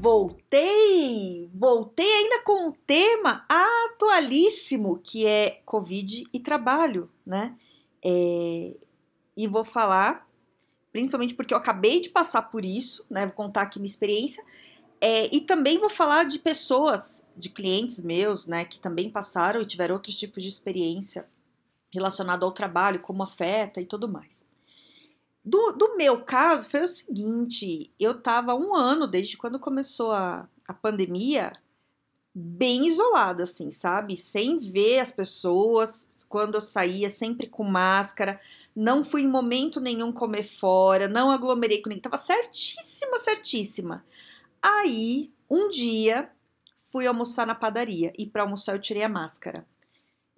Voltei! Voltei ainda com um tema atualíssimo que é Covid e trabalho, né? É, e vou falar, principalmente porque eu acabei de passar por isso, né? Vou contar aqui minha experiência. É, e também vou falar de pessoas, de clientes meus, né, que também passaram e tiveram outros tipos de experiência relacionado ao trabalho, como afeta e tudo mais. Do, do meu caso, foi o seguinte: eu estava um ano desde quando começou a, a pandemia, bem isolada, assim, sabe? Sem ver as pessoas. Quando eu saía, sempre com máscara. Não fui em momento nenhum comer fora, não aglomerei com ninguém. Tava certíssima, certíssima. Aí, um dia, fui almoçar na padaria e para almoçar eu tirei a máscara.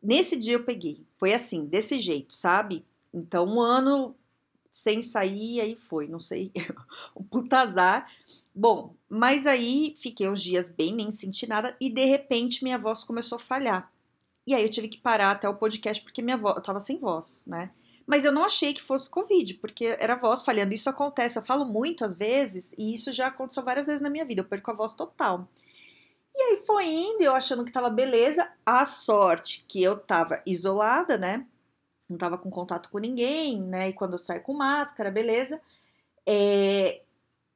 Nesse dia eu peguei. Foi assim, desse jeito, sabe? Então, um ano sem sair, aí foi, não sei, um puta azar. Bom, mas aí fiquei uns dias bem, nem senti nada, e de repente minha voz começou a falhar. E aí eu tive que parar até o podcast porque minha voz, eu tava sem voz, né? Mas eu não achei que fosse Covid, porque era voz falhando. Isso acontece, eu falo muito às vezes, e isso já aconteceu várias vezes na minha vida, eu perco a voz total. E aí foi indo, eu achando que tava beleza, a sorte que eu tava isolada, né? Não tava com contato com ninguém, né? E quando eu saio com máscara, beleza. É...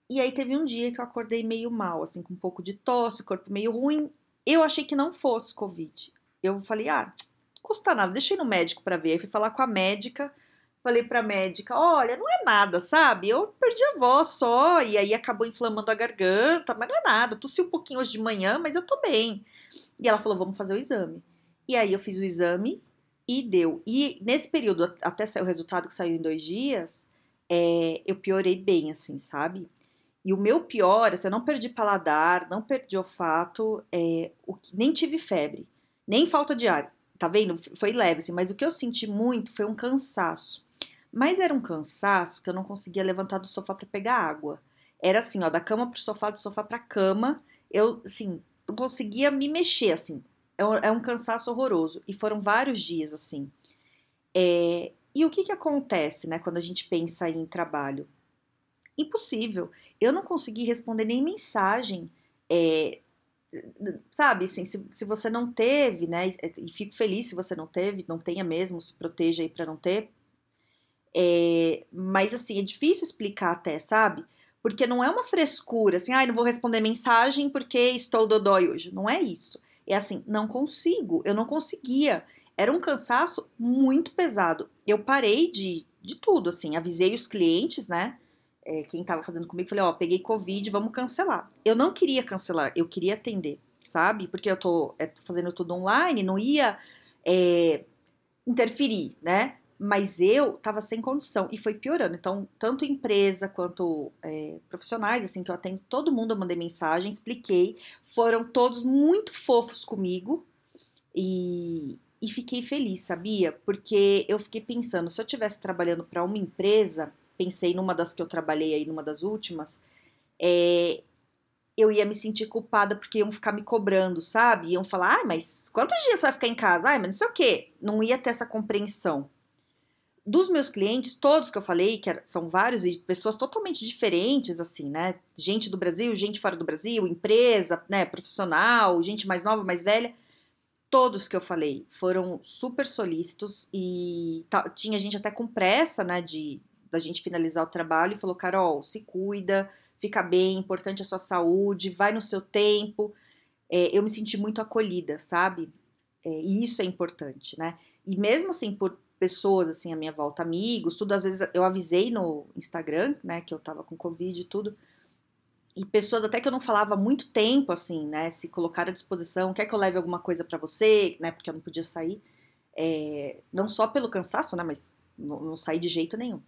E aí teve um dia que eu acordei meio mal, assim, com um pouco de tosse, corpo meio ruim. Eu achei que não fosse Covid. Eu falei, ah, custa nada, deixei no médico para ver. Aí fui falar com a médica, falei pra médica, olha, não é nada, sabe? Eu perdi a voz só, e aí acabou inflamando a garganta, mas não é nada. Tossi um pouquinho hoje de manhã, mas eu tô bem. E ela falou, vamos fazer o exame. E aí eu fiz o exame e deu. E nesse período, até sair o resultado que saiu em dois dias, é, eu piorei bem, assim, sabe? E o meu pior, assim, eu não perdi paladar, não perdi olfato, é, o, nem tive febre, nem falta de ar. Tá vendo? Foi leve, assim, mas o que eu senti muito foi um cansaço. Mas era um cansaço que eu não conseguia levantar do sofá para pegar água. Era assim, ó, da cama pro sofá, do sofá pra cama. Eu, assim, não conseguia me mexer, assim. É um, é um cansaço horroroso. E foram vários dias assim. É, e o que, que acontece, né, quando a gente pensa em trabalho? Impossível. Eu não consegui responder nem mensagem. É, sabe, assim, se, se você não teve, né, e fico feliz se você não teve, não tenha mesmo, se proteja aí para não ter. É, mas assim, é difícil explicar até, sabe? Porque não é uma frescura, assim, ah, não vou responder mensagem porque estou dodói hoje. Não é isso. É assim, não consigo, eu não conseguia. Era um cansaço muito pesado. Eu parei de, de tudo, assim, avisei os clientes, né? É, quem tava fazendo comigo, falei, ó, peguei Covid, vamos cancelar. Eu não queria cancelar, eu queria atender, sabe? Porque eu tô é, fazendo tudo online, não ia é, interferir, né? Mas eu tava sem condição e foi piorando. Então, tanto empresa quanto é, profissionais, assim, que eu atendo todo mundo, eu mandei mensagem, expliquei, foram todos muito fofos comigo e, e fiquei feliz, sabia? Porque eu fiquei pensando, se eu tivesse trabalhando para uma empresa, pensei numa das que eu trabalhei aí, numa das últimas, é, eu ia me sentir culpada porque iam ficar me cobrando, sabe? Iam falar, ah, mas quantos dias você vai ficar em casa? Ah, mas não sei o quê. Não ia ter essa compreensão dos meus clientes, todos que eu falei, que são vários e pessoas totalmente diferentes, assim, né? Gente do Brasil, gente fora do Brasil, empresa, né, profissional, gente mais nova, mais velha. Todos que eu falei foram super solícitos e tinha gente até com pressa, né, de da gente finalizar o trabalho e falou: Carol, se cuida, fica bem, importante a sua saúde, vai no seu tempo. É, eu me senti muito acolhida, sabe? É, e isso é importante, né? E mesmo assim, por pessoas assim à minha volta, amigos, tudo. Às vezes eu avisei no Instagram, né, que eu tava com Covid e tudo. E pessoas até que eu não falava há muito tempo, assim, né, se colocaram à disposição, quer que eu leve alguma coisa para você, né, porque eu não podia sair. É, não só pelo cansaço, né, mas não, não saí de jeito nenhum.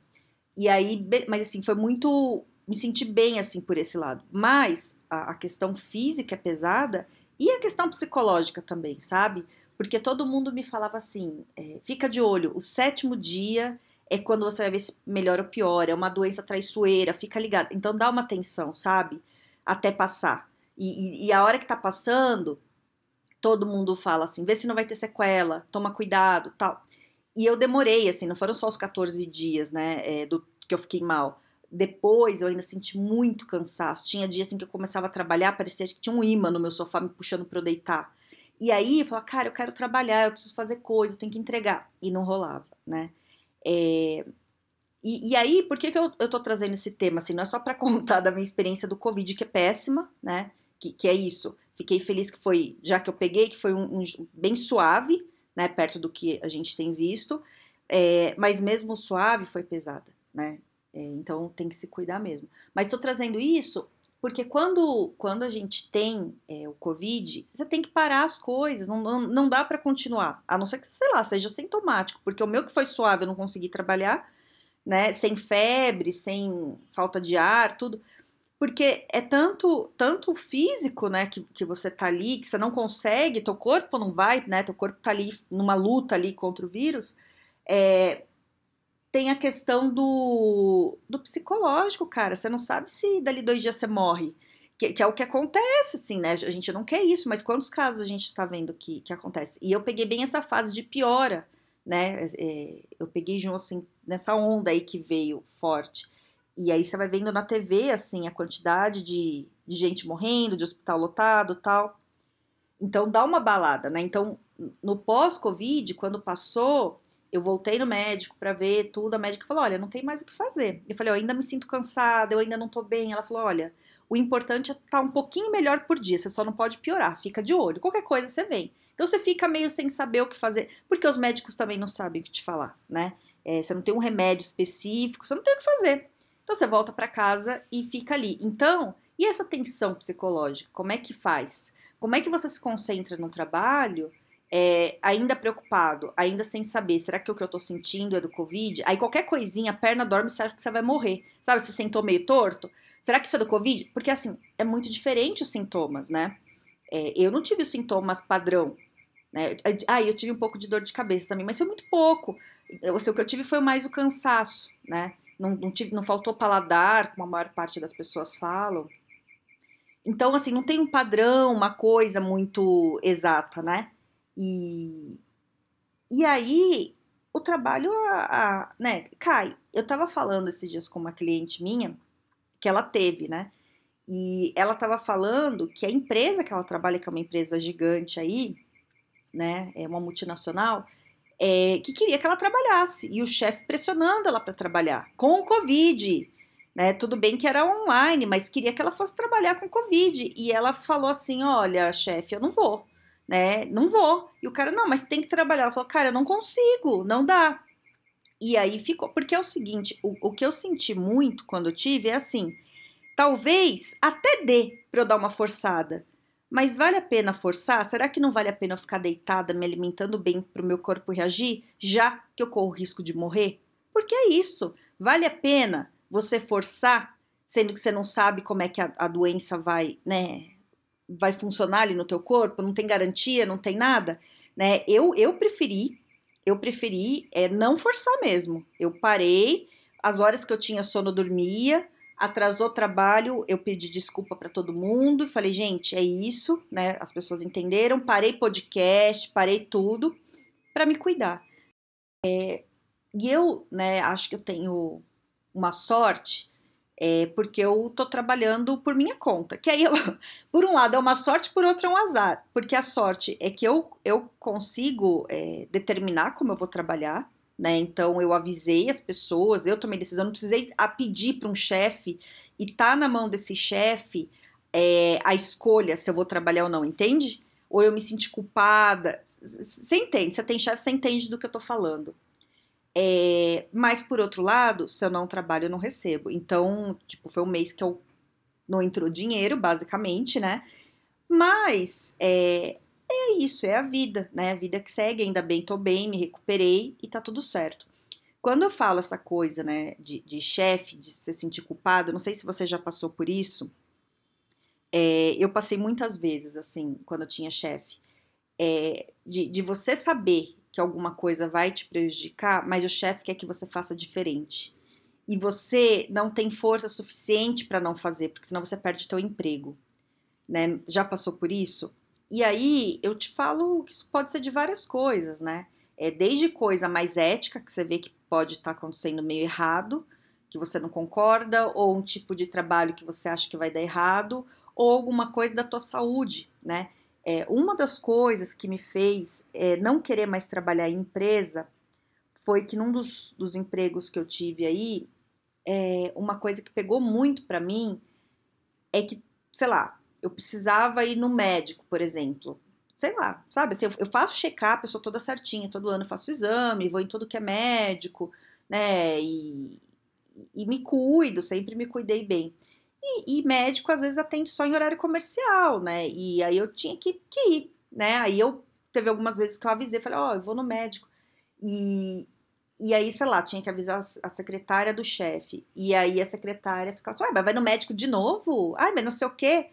E aí, mas assim, foi muito. Me senti bem, assim, por esse lado. Mas a, a questão física é pesada E a questão psicológica também, sabe? Porque todo mundo me falava assim: é, fica de olho, o sétimo dia é quando você vai ver se melhora ou piora, é uma doença traiçoeira, fica ligado. Então dá uma atenção, sabe? Até passar. E, e, e, a hora que tá passando, todo mundo fala assim: vê se não vai ter sequela, toma cuidado, tal. E eu demorei, assim, não foram só os 14 dias, né, é, do que eu fiquei mal. Depois eu ainda senti muito cansaço. Tinha dias assim que eu começava a trabalhar, parecia que tinha um imã no meu sofá me puxando para eu deitar. E aí eu falava, cara, eu quero trabalhar, eu preciso fazer coisa, eu tenho que entregar. E não rolava, né? É... E, e, aí, por que, que eu, eu tô trazendo esse tema? Assim, não é só para contar da minha experiência do Covid, que é péssima, né? Que, que é isso. Fiquei feliz que foi, já que eu peguei, que foi um, um bem suave, né? Perto do que a gente tem visto. É, mas mesmo suave foi pesada, né? É, então tem que se cuidar mesmo. Mas estou trazendo isso porque quando, quando a gente tem é, o Covid, você tem que parar as coisas, não, não, não dá para continuar. A não ser que, sei lá, seja sintomático, porque o meu que foi suave, eu não consegui trabalhar, né? Sem febre, sem falta de ar, tudo. Porque é tanto tanto físico, né, que, que você tá ali, que você não consegue, teu corpo não vai, né? Teu corpo tá ali numa luta ali contra o vírus. É, tem a questão do, do psicológico, cara. Você não sabe se dali dois dias você morre. Que, que, é o que acontece, assim, né? A gente não quer isso, mas quantos casos a gente tá vendo que, que acontece? E eu peguei bem essa fase de piora, né? É, eu peguei junto, assim, nessa onda aí que veio forte. E aí você vai vendo na TV, assim, a quantidade de, de gente morrendo, de hospital lotado tal. Então dá uma balada, né? Então, no pós-Covid, quando passou, eu voltei no médico para ver tudo. A médica falou: Olha, não tem mais o que fazer. Eu falei: Eu ainda me sinto cansada, eu ainda não tô bem. Ela falou: Olha, o importante é estar tá um pouquinho melhor por dia, você só não pode piorar, fica de olho. Qualquer coisa você vem. Então você fica meio sem saber o que fazer, porque os médicos também não sabem o que te falar, né? É, você não tem um remédio específico, você não tem o que fazer. Então você volta para casa e fica ali. Então, e essa tensão psicológica? Como é que faz? Como é que você se concentra no trabalho é, ainda preocupado, ainda sem saber, será que o que eu tô sentindo é do Covid? Aí qualquer coisinha, a perna dorme, você acha que você vai morrer. Sabe, você sentou meio torto? Será que isso é do Covid? Porque assim, é muito diferente os sintomas, né? É, eu não tive os sintomas padrão, né? Ah, eu tive um pouco de dor de cabeça também, mas foi muito pouco. Assim, o que eu tive foi mais o cansaço, né? Não, não, tive, não faltou paladar, como a maior parte das pessoas falam. Então, assim, não tem um padrão, uma coisa muito exata, né? E, e aí o trabalho a, a, né, cai. Eu tava falando esses dias com uma cliente minha que ela teve, né? E ela tava falando que a empresa que ela trabalha, que é uma empresa gigante aí, né? É uma multinacional, é, que queria que ela trabalhasse. E o chefe pressionando ela para trabalhar, com o Covid. Né? Tudo bem que era online, mas queria que ela fosse trabalhar com Covid. E ela falou assim: olha, chefe, eu não vou né? Não vou. E o cara, não, mas tem que trabalhar. Ela falou, cara, eu não consigo, não dá. E aí ficou, porque é o seguinte, o, o que eu senti muito quando eu tive é assim, talvez até dê para eu dar uma forçada, mas vale a pena forçar? Será que não vale a pena eu ficar deitada, me alimentando bem para o meu corpo reagir, já que eu corro o risco de morrer? Porque é isso. Vale a pena você forçar, sendo que você não sabe como é que a, a doença vai, né, vai funcionar ali no teu corpo, não tem garantia, não tem nada, né? Eu, eu preferi, eu preferi é, não forçar mesmo. Eu parei, as horas que eu tinha sono eu dormia, atrasou trabalho, eu pedi desculpa para todo mundo e falei, gente, é isso, né? As pessoas entenderam, parei podcast, parei tudo para me cuidar. É, e eu, né, acho que eu tenho uma sorte é, porque eu tô trabalhando por minha conta. Que aí, eu, por um lado, é uma sorte, por outro é um azar. Porque a sorte é que eu, eu consigo é, determinar como eu vou trabalhar, né? Então, eu avisei as pessoas, eu tomei decisão, não precisei a pedir para um chefe e tá na mão desse chefe é, a escolha se eu vou trabalhar ou não, entende? Ou eu me senti culpada. Você entende? Você tem chefe, você entende do que eu tô falando. É, mas, por outro lado, se eu não trabalho, eu não recebo. Então, tipo, foi um mês que eu não entrou dinheiro, basicamente, né? Mas é, é isso, é a vida, né? A vida que segue, ainda bem, tô bem, me recuperei e tá tudo certo. Quando eu falo essa coisa, né, de, de chefe, de se sentir culpado, não sei se você já passou por isso, É, eu passei muitas vezes, assim, quando eu tinha chefe, é, de, de você saber que alguma coisa vai te prejudicar, mas o chefe quer que você faça diferente. E você não tem força suficiente para não fazer, porque senão você perde teu emprego. Né? Já passou por isso? E aí eu te falo que isso pode ser de várias coisas, né? É desde coisa mais ética, que você vê que pode estar tá acontecendo meio errado, que você não concorda, ou um tipo de trabalho que você acha que vai dar errado, ou alguma coisa da tua saúde, né? É, uma das coisas que me fez é, não querer mais trabalhar em empresa foi que num dos, dos empregos que eu tive aí, é, uma coisa que pegou muito para mim é que, sei lá, eu precisava ir no médico, por exemplo. Sei lá, sabe? Assim, eu, faço check-up, eu sou toda certinha, todo ano eu faço exame, vou em tudo que é médico, né? E, e me cuido, sempre me cuidei bem. E, e, médico às vezes atende só em horário comercial, né? E aí eu tinha que, que ir, né? Aí eu teve algumas vezes que eu avisei, falei, ó, oh, eu vou no médico. E, e aí, sei lá, tinha que avisar a secretária do chefe. E aí a secretária ficava assim, ué, mas vai no médico de novo? Ai, mas não sei o quê.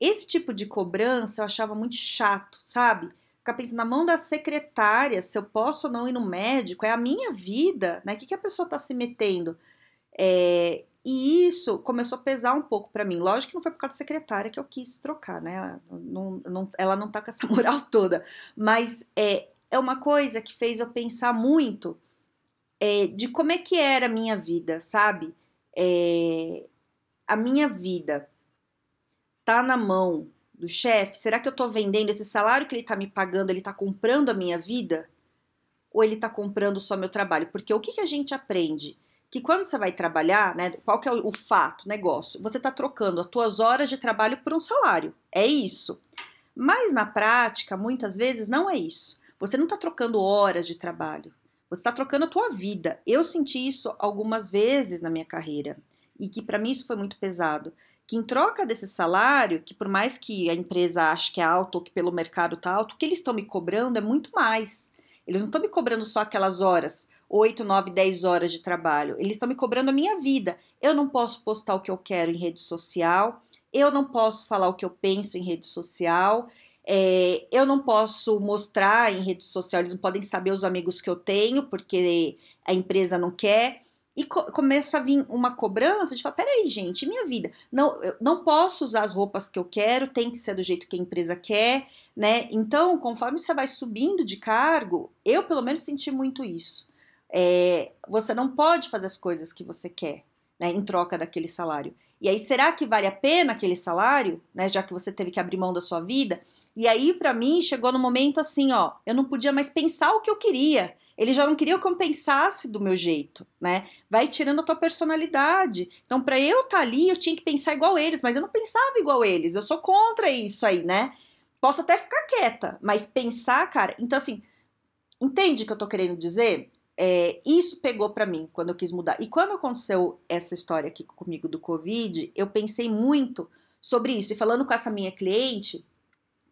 Esse tipo de cobrança eu achava muito chato, sabe? Ficar pensando na mão da secretária, se eu posso ou não ir no médico, é a minha vida, né? O que, que a pessoa tá se metendo? É, e isso começou a pesar um pouco para mim. Lógico que não foi por causa da secretária que eu quis trocar, né? Não, não, ela não tá com essa moral toda. Mas é, é uma coisa que fez eu pensar muito é, de como é que era a minha vida, sabe? É, a minha vida tá na mão do chefe? Será que eu tô vendendo esse salário que ele tá me pagando, ele tá comprando a minha vida? Ou ele tá comprando só meu trabalho? Porque o que, que a gente aprende? Que quando você vai trabalhar, né, qual que é o, o fato, negócio? Você está trocando as tuas horas de trabalho por um salário. É isso. Mas na prática, muitas vezes não é isso. Você não está trocando horas de trabalho. Você está trocando a tua vida. Eu senti isso algumas vezes na minha carreira e que para mim isso foi muito pesado. Que em troca desse salário, que por mais que a empresa ache que é alto ou que pelo mercado tá alto, o que eles estão me cobrando é muito mais. Eles não estão me cobrando só aquelas horas, 8, 9, 10 horas de trabalho. Eles estão me cobrando a minha vida. Eu não posso postar o que eu quero em rede social, eu não posso falar o que eu penso em rede social, é, eu não posso mostrar em rede social, eles não podem saber os amigos que eu tenho, porque a empresa não quer. E co começa a vir uma cobrança de falar: peraí, gente, minha vida. Não, não posso usar as roupas que eu quero, tem que ser do jeito que a empresa quer né? Então, conforme você vai subindo de cargo, eu pelo menos senti muito isso. É, você não pode fazer as coisas que você quer, né, em troca daquele salário. E aí, será que vale a pena aquele salário, né, já que você teve que abrir mão da sua vida? E aí, para mim, chegou no momento assim, ó, eu não podia mais pensar o que eu queria. Eles já não queriam que eu pensasse do meu jeito, né? Vai tirando a tua personalidade. Então, para eu estar tá ali, eu tinha que pensar igual eles, mas eu não pensava igual eles. Eu sou contra isso aí, né? Posso até ficar quieta, mas pensar, cara. Então, assim, entende o que eu tô querendo dizer? É, isso pegou para mim quando eu quis mudar. E quando aconteceu essa história aqui comigo do Covid, eu pensei muito sobre isso. E falando com essa minha cliente,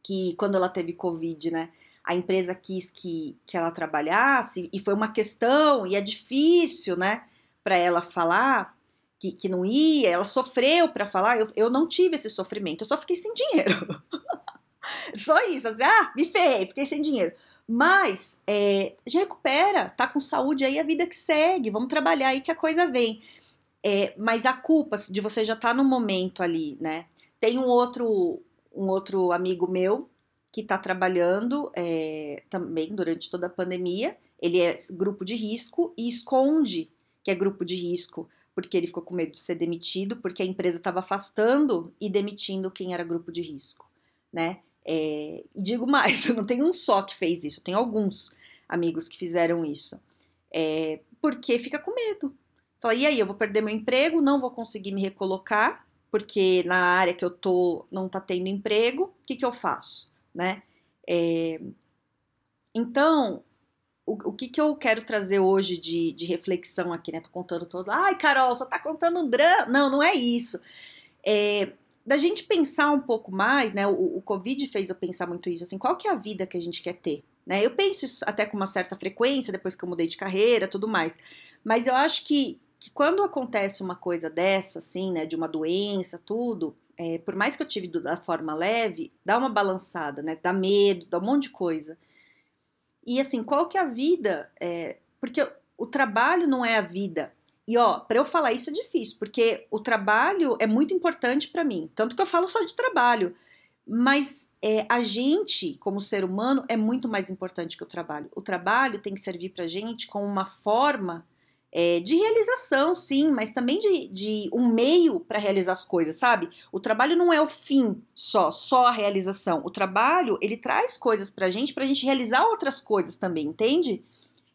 que quando ela teve Covid, né, a empresa quis que, que ela trabalhasse, e foi uma questão, e é difícil, né, para ela falar que, que não ia, ela sofreu para falar. Eu, eu não tive esse sofrimento, eu só fiquei sem dinheiro. Só isso, assim, ah, me ferrei, fiquei sem dinheiro. Mas é, já recupera, tá com saúde aí, a vida que segue, vamos trabalhar aí que a coisa vem. É, mas a culpa de você já tá no momento ali, né? Tem um outro, um outro amigo meu que tá trabalhando é, também durante toda a pandemia. Ele é grupo de risco e esconde que é grupo de risco, porque ele ficou com medo de ser demitido, porque a empresa estava afastando e demitindo quem era grupo de risco, né? É, e digo mais, eu não tenho um só que fez isso, eu tenho alguns amigos que fizeram isso. É, porque fica com medo. Fala, e aí, eu vou perder meu emprego, não vou conseguir me recolocar, porque na área que eu tô não tá tendo emprego, o que, que eu faço, né? É, então, o, o, que, que eu quero trazer hoje de, de reflexão aqui, né? Tô contando todo, ai, Carol, só tá contando um drama. Não, não é isso. É, da gente pensar um pouco mais, né? O, o Covid fez eu pensar muito isso, assim, qual que é a vida que a gente quer ter, né? Eu penso isso até com uma certa frequência, depois que eu mudei de carreira, tudo mais. Mas eu acho que, que quando acontece uma coisa dessa, assim, né, de uma doença, tudo, é, por mais que eu tive da forma leve, dá uma balançada, né? Dá medo, dá um monte de coisa. E assim, qual que é a vida? É, porque o trabalho não é a vida. E ó, para eu falar isso é difícil, porque o trabalho é muito importante para mim. Tanto que eu falo só de trabalho. Mas é, a gente, como ser humano, é muito mais importante que o trabalho. O trabalho tem que servir para gente como uma forma é, de realização, sim, mas também de, de um meio para realizar as coisas, sabe? O trabalho não é o fim só, só a realização. O trabalho, ele traz coisas pra gente, pra gente realizar outras coisas também, entende?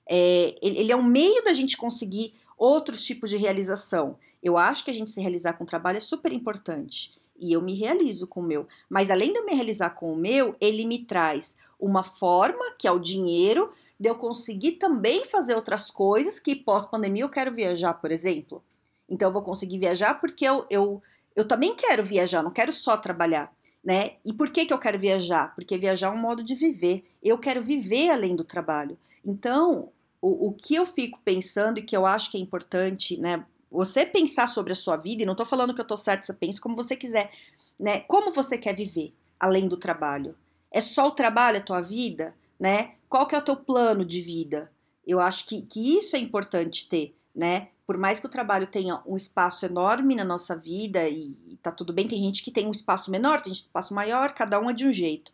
É, ele é um meio da gente conseguir outros tipos de realização. Eu acho que a gente se realizar com o trabalho é super importante. E eu me realizo com o meu. Mas além de eu me realizar com o meu, ele me traz uma forma, que é o dinheiro, de eu conseguir também fazer outras coisas que pós-pandemia eu quero viajar, por exemplo. Então eu vou conseguir viajar porque eu, eu, eu também quero viajar, não quero só trabalhar. Né? E por que, que eu quero viajar? Porque viajar é um modo de viver. Eu quero viver além do trabalho. Então, o, o que eu fico pensando e que eu acho que é importante, né? Você pensar sobre a sua vida, e não estou falando que eu estou certo, você pensa como você quiser, né? Como você quer viver além do trabalho? É só o trabalho a tua vida, né? Qual que é o teu plano de vida? Eu acho que, que isso é importante ter, né? Por mais que o trabalho tenha um espaço enorme na nossa vida e, tá tudo bem, tem gente que tem um espaço menor, tem gente um espaço maior, cada um é de um jeito.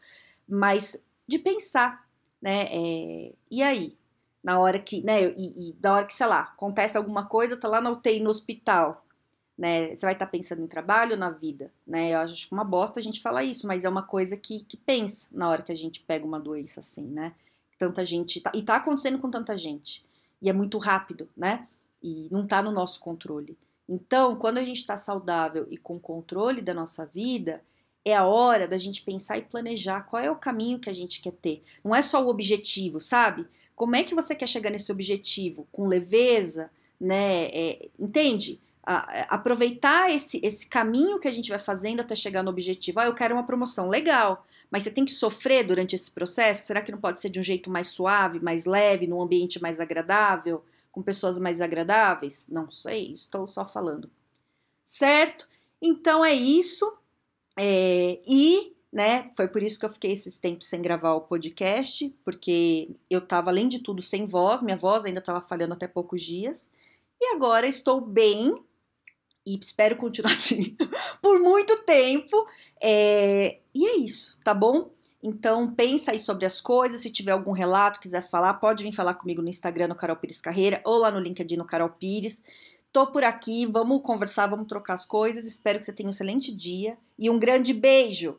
Mas de pensar, né? É, e aí? Na hora que, né, e, e da hora que, sei lá, acontece alguma coisa, tá lá na UTI no hospital, né, você vai estar tá pensando em trabalho ou na vida, né, eu acho que uma bosta a gente falar isso, mas é uma coisa que, que pensa na hora que a gente pega uma doença assim, né, tanta gente, tá, e tá acontecendo com tanta gente, e é muito rápido, né, e não tá no nosso controle. Então, quando a gente está saudável e com controle da nossa vida, é a hora da gente pensar e planejar qual é o caminho que a gente quer ter. Não é só o objetivo, sabe? Como é que você quer chegar nesse objetivo? Com leveza, né? É, entende? A, a, aproveitar esse, esse caminho que a gente vai fazendo até chegar no objetivo. Ah, eu quero uma promoção, legal. Mas você tem que sofrer durante esse processo? Será que não pode ser de um jeito mais suave, mais leve, num ambiente mais agradável, com pessoas mais agradáveis? Não sei, estou só falando. Certo? Então é isso. É, e né? Foi por isso que eu fiquei esses tempos sem gravar o podcast, porque eu tava, além de tudo, sem voz, minha voz ainda estava falhando até poucos dias. E agora estou bem e espero continuar assim por muito tempo. É... E é isso, tá bom? Então pensa aí sobre as coisas, se tiver algum relato, quiser falar, pode vir falar comigo no Instagram no Carol Pires Carreira ou lá no LinkedIn no Carol Pires. Tô por aqui, vamos conversar, vamos trocar as coisas. Espero que você tenha um excelente dia e um grande beijo!